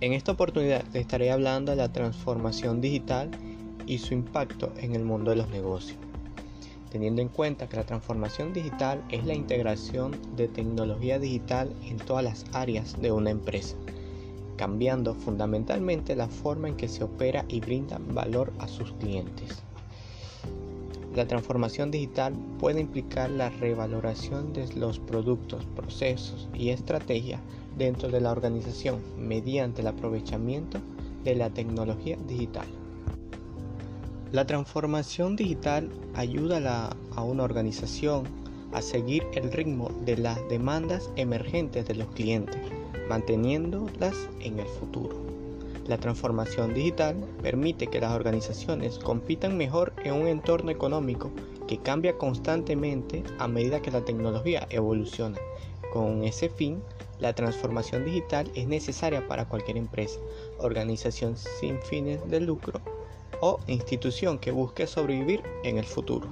En esta oportunidad te estaré hablando de la transformación digital y su impacto en el mundo de los negocios. Teniendo en cuenta que la transformación digital es la integración de tecnología digital en todas las áreas de una empresa, cambiando fundamentalmente la forma en que se opera y brinda valor a sus clientes. La transformación digital puede implicar la revaloración de los productos, procesos y estrategias dentro de la organización mediante el aprovechamiento de la tecnología digital. La transformación digital ayuda a, una organización a seguir el ritmo de las demandas emergentes de los clientes, manteniéndolas en el futuro. La transformación digital permite que las organizaciones compitan mejor en un entorno económico que cambia constantemente a medida que la tecnología evoluciona. Con ese fin, la transformación digital es necesaria para cualquier empresa, organización sin fines de lucro o institución que busque sobrevivir en el futuro.